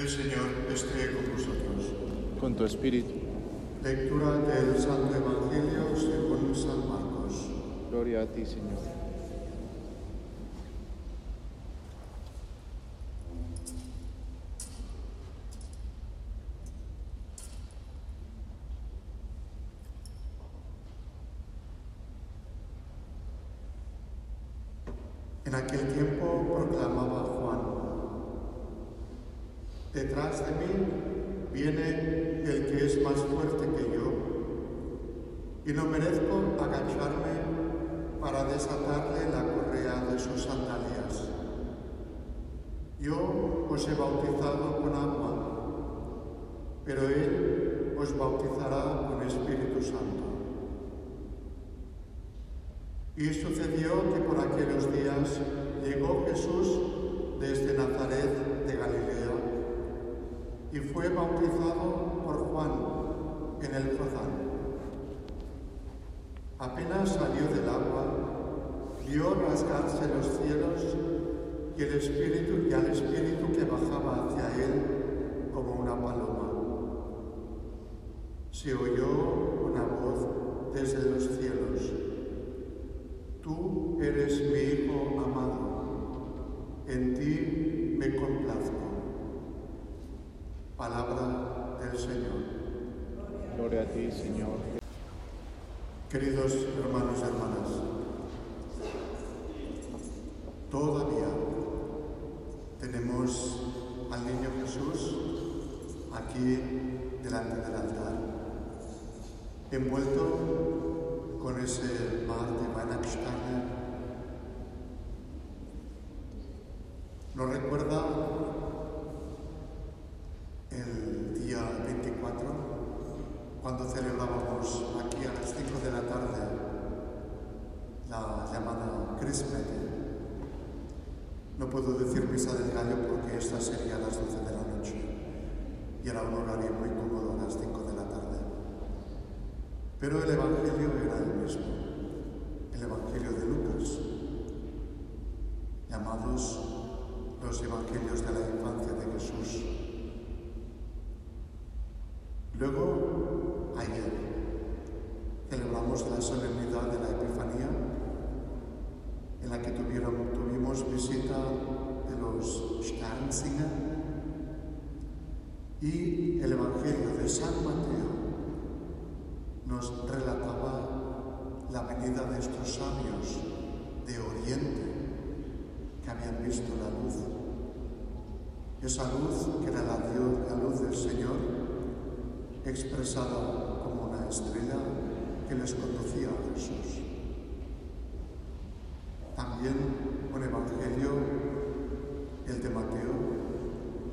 El Señor esté con vosotros. con tu espíritu. Lectura del Santo Evangelio según San Marcos. Gloria a ti, Señor. En aquel tiempo proclamaba Juan, detrás de mí viene el que es más fuerte que yo, y no merezco agacharme para desatarle la correa de sus sandalias. Yo os he bautizado con agua, pero él os bautizará con Espíritu Santo. Y sucedió que por aquellos días llegó Jesús desde Nazaret de Galilea y fue bautizado por Juan en el Jordán. Apenas salió del agua, vio rasgarse los cielos y el Espíritu y al Espíritu que bajaba hacia él como una paloma. Se oyó una voz desde los cielos. Tú eres mi Hijo amado, en ti me complazco. Palabra del Señor. Gloria a ti, Señor. Queridos hermanos y hermanas, todavía tenemos al niño Jesús aquí delante del altar, envuelto con ese mar de Weihnachtssterne. Nos recuerda el día 24, cuando celebrábamos aquí a las 5 de la tarde la llamada Christmas. No puedo decir misa del gallo porque esta sería a las 12 de la noche y era un horario muy cómodo a las 5 de la tarde. Pero el Evangelio era el mismo, el Evangelio de Lucas, llamados los Evangelios de la infancia de Jesús. Luego, ayer, celebramos la solemnidad de la Epifanía, en la que visita de los Sternsinger y el Evangelio de San Mateo nos relataba la venida de estos sabios de Oriente que habían visto la luz. Esa luz que era la, la luz del Señor, expresada como una estrella que les conducía a Jesús. También un evangelio, el de Mateo,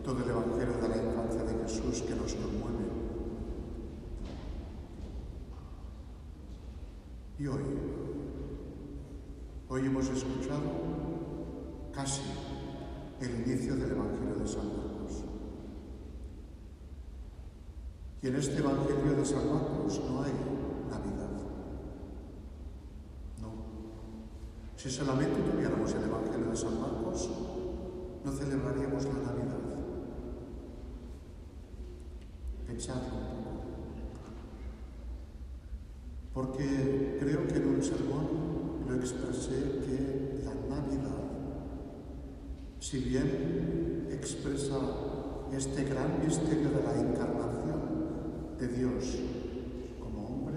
todo el evangelio de la infancia de Jesús que nos conmueve. Y hoy, hoy hemos escuchado casi el inicio del Evangelio de San Marcos. Y en este Evangelio de San Marcos no hay Navidad. No. Si solamente tuviéramos el Evangelio de San Marcos, no celebraríamos la Navidad. Pensadlo un poco. Porque creo que en un sermón lo expresé que la Navidad, si bien expresa este gran misterio de la encarnación de Dios como hombre,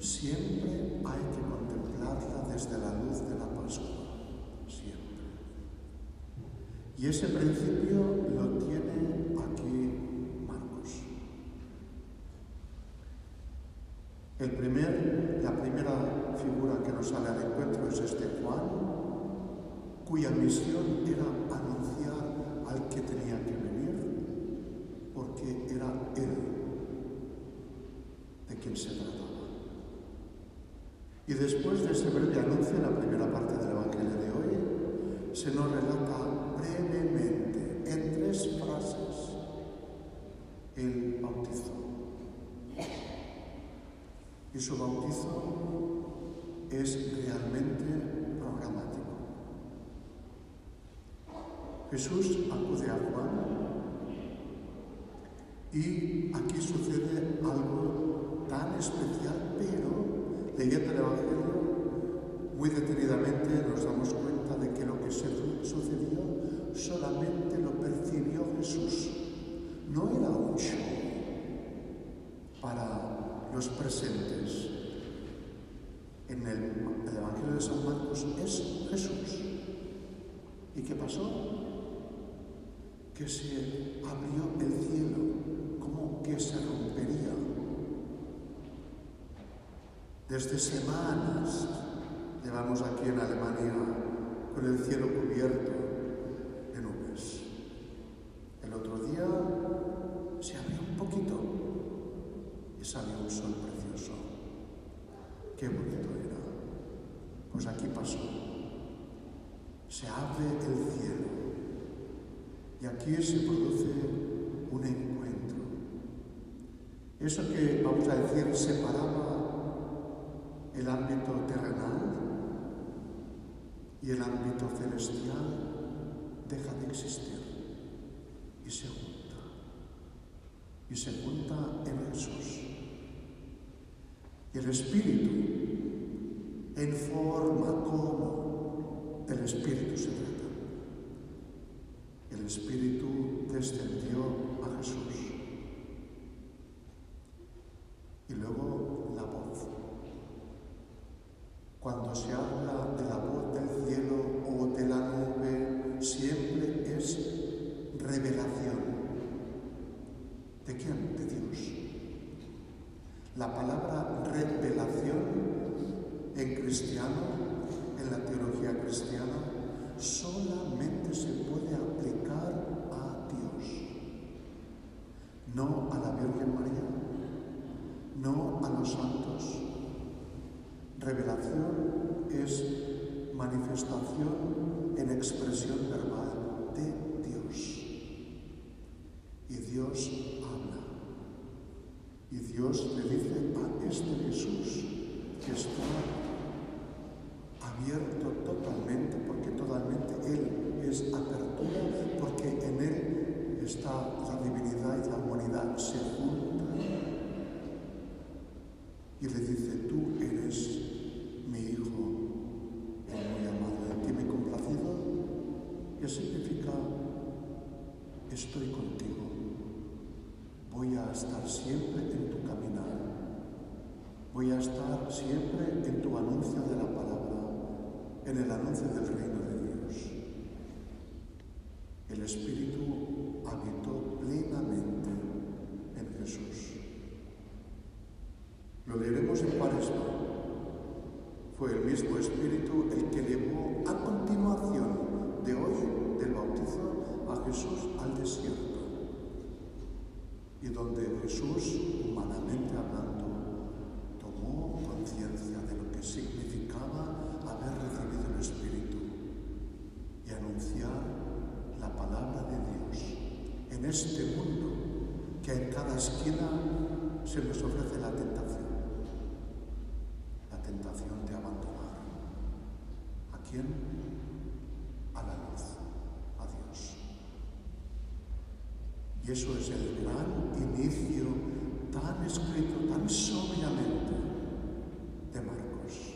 siempre desde la luz de la Pascua, siempre. Y ese principio lo tiene aquí Marcos. El primer, la primera figura que nos sale al encuentro es este Juan, cuya misión era anunciar al que tenía que venir, porque era él de quien se trataba. Y después de ese breve anuncio, en la primera parte del Evangelio de hoy, se nos relata brevemente, en tres frases, el bautizo. Y su bautizo es realmente programático. Jesús acude a Juan Y aquí sucede algo tan especial, pero leyendo el Evangelio muy detenidamente nos damos cuenta de que lo que se sucedió solamente lo percibió Jesús. No era un show para los presentes. En el, el Evangelio de San Marcos es Jesús. ¿Y qué pasó? Que se abrió el cielo, como que se Desde semanas llevamos aquí en Alemania con el cielo cubierto de nubes. El otro día se abrió un poquito y salió un sol precioso. Qué bonito era. Pues aquí pasó. Se abre el cielo y aquí se produce un encuentro. Eso que vamos a decir separaba el ámbito terrenal y el ámbito celestial deja de existir y se junta. Y se junta en Jesús. Y el Espíritu, en forma como del Espíritu se trata. El Espíritu descendió a Jesús. Y luego la voz. Cuando se habla de la voz del cielo o de la nube, siempre es revelación. ¿De quién? De Dios. La palabra revelación en cristiano, en la teología cristiana, solamente se puede aplicar a Dios, no a la Virgen María, no a los santos. Revelación es manifestación en expresión verbal de Dios. Y Dios habla. Y Dios le dice a este Jesús que está contigo, voy a estar siempre en tu caminar, voy a estar siempre en tu anuncio de la palabra, en el anuncio del reino de Dios. El Espíritu habitó plenamente en Jesús. Lo leeremos en Cuaresma. Fue el mismo Espíritu el que llevó a continuación de hoy del bautizo a Jesús al desierto. Y donde Jesús, humanamente hablando, tomó conciencia de lo que significaba haber recibido el Espíritu y anunciar la palabra de Dios en este mundo que en cada esquina se nos ofrece la tentación. La tentación de abandonar. ¿A quién? A la luz, a Dios. Y eso es el gran inicio tan escrito, tan sobriamente de Marcos.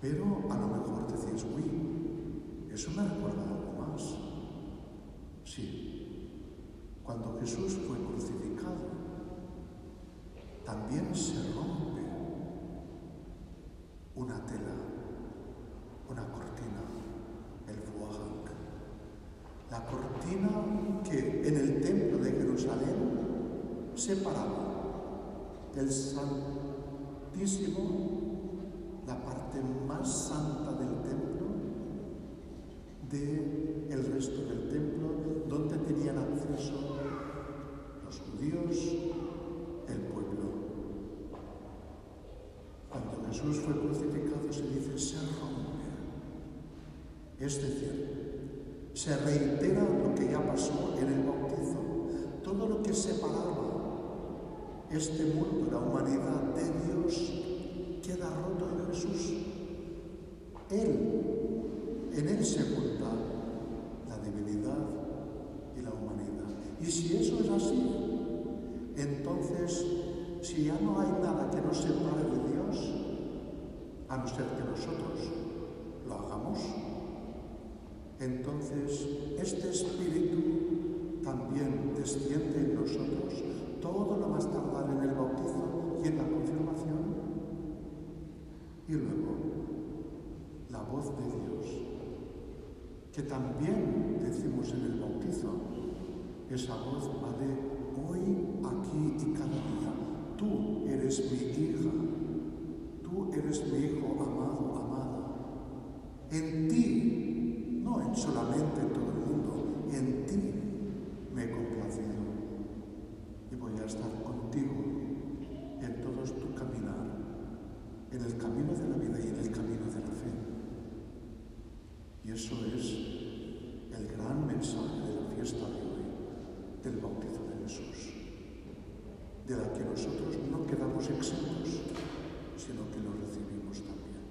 Pero a lo mejor decís, uy, eso me recuerda algo más. Sí, cuando Jesús fue crucificado, también se rompe una tela, una cortina, el fuajang. La cortina en el templo de Jerusalén separaba del Santísimo, la parte más santa del templo, del el resto del templo, donde tenían acceso los judíos, el pueblo. Cuando Jesús fue crucificado se dice se rompe. Es decir, se reitera lo que ya pasó en el bautizo. Todo lo que separaba este mundo, la humanidad de Dios, queda roto en Jesús. Él, en Él se junta la divinidad y la humanidad. Y si eso es así, entonces, si ya no hay nada que nos separe de Dios, a no ser que nosotros lo hagamos, entonces este Espíritu también desciende en nosotros, todo lo más tardar en el bautizo y en la confirmación, y luego la voz de Dios, que también decimos en el bautizo, esa voz va de hoy, aquí y cada día. Tú eres mi hija, tú eres mi hijo amado, amada. En ti, solamente en todo el mundo, en ti me he complacido y voy a estar contigo en todo tu caminar, en el camino de la vida y en el camino de la fe. Y eso es el gran mensaje de la fiesta de hoy, del bautizo de Jesús, de la que nosotros no quedamos exentos, sino que lo recibimos también.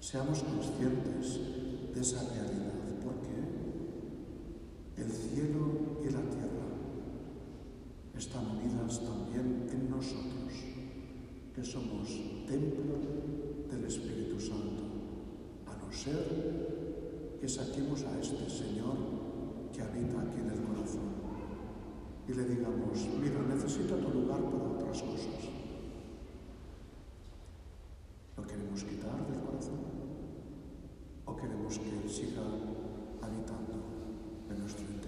Seamos conscientes de esa realidad, porque el cielo y la tierra están unidas también en nosotros, que somos templo del Espíritu Santo, a no ser que saquemos a este Señor que habita aquí en el corazón y le digamos, mira, necesito tu lugar para otras cosas. ¿Lo queremos quitar del corazón? ¿O queremos que Él siga habitando en nuestro interior?